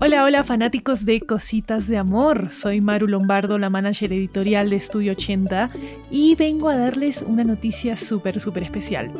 Hola, hola fanáticos de Cositas de Amor. Soy Maru Lombardo, la manager editorial de Estudio 80 y vengo a darles una noticia súper, súper especial.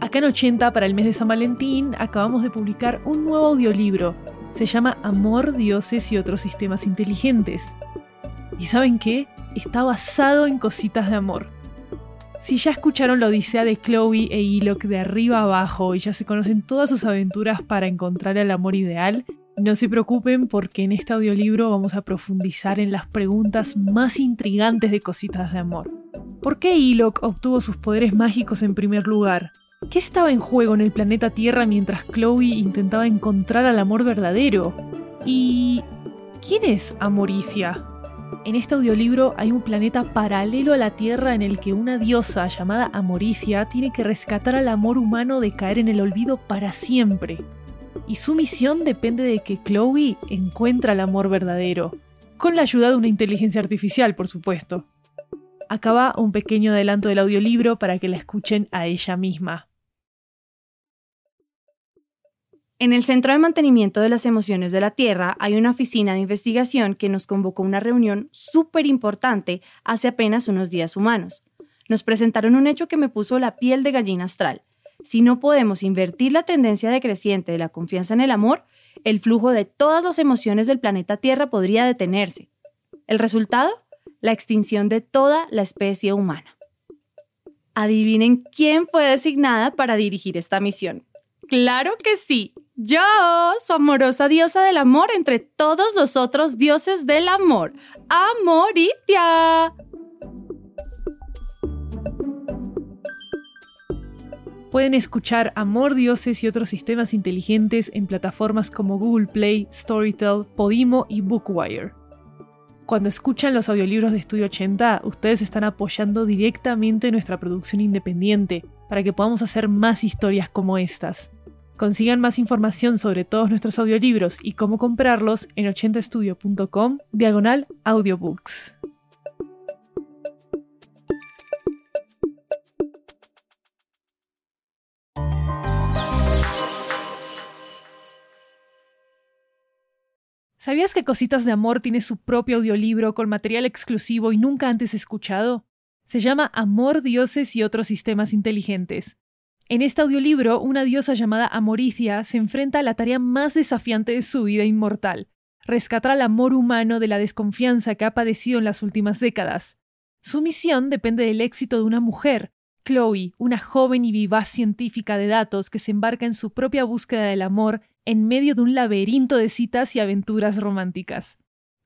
Acá en 80, para el mes de San Valentín, acabamos de publicar un nuevo audiolibro. Se llama Amor, Dioses y otros sistemas inteligentes. ¿Y saben qué? Está basado en Cositas de Amor. Si ya escucharon la odisea de Chloe e Ilok de arriba abajo y ya se conocen todas sus aventuras para encontrar el amor ideal, no se preocupen porque en este audiolibro vamos a profundizar en las preguntas más intrigantes de Cositas de Amor. ¿Por qué Ilok obtuvo sus poderes mágicos en primer lugar? ¿Qué estaba en juego en el planeta Tierra mientras Chloe intentaba encontrar al amor verdadero? ¿Y quién es Amoricia? En este audiolibro hay un planeta paralelo a la Tierra en el que una diosa llamada Amoricia tiene que rescatar al amor humano de caer en el olvido para siempre y su misión depende de que Chloe encuentre el amor verdadero, con la ayuda de una inteligencia artificial, por supuesto. Acaba un pequeño adelanto del audiolibro para que la escuchen a ella misma. En el Centro de Mantenimiento de las Emociones de la Tierra hay una oficina de investigación que nos convocó a una reunión súper importante hace apenas unos días humanos. Nos presentaron un hecho que me puso la piel de gallina astral si no podemos invertir la tendencia decreciente de la confianza en el amor, el flujo de todas las emociones del planeta Tierra podría detenerse. ¿El resultado? La extinción de toda la especie humana. Adivinen quién fue designada para dirigir esta misión. Claro que sí, yo, su amorosa diosa del amor entre todos los otros dioses del amor, Amoritia. Pueden escuchar Amor, Dioses y otros sistemas inteligentes en plataformas como Google Play, Storytel, Podimo y Bookwire. Cuando escuchan los audiolibros de Estudio 80, ustedes están apoyando directamente nuestra producción independiente para que podamos hacer más historias como estas. Consigan más información sobre todos nuestros audiolibros y cómo comprarlos en 80estudio.com diagonal audiobooks. ¿Sabías que Cositas de Amor tiene su propio audiolibro con material exclusivo y nunca antes escuchado? Se llama Amor, Dioses y otros sistemas inteligentes. En este audiolibro, una diosa llamada Amoricia se enfrenta a la tarea más desafiante de su vida inmortal, rescatar al amor humano de la desconfianza que ha padecido en las últimas décadas. Su misión depende del éxito de una mujer, Chloe, una joven y vivaz científica de datos que se embarca en su propia búsqueda del amor en medio de un laberinto de citas y aventuras románticas.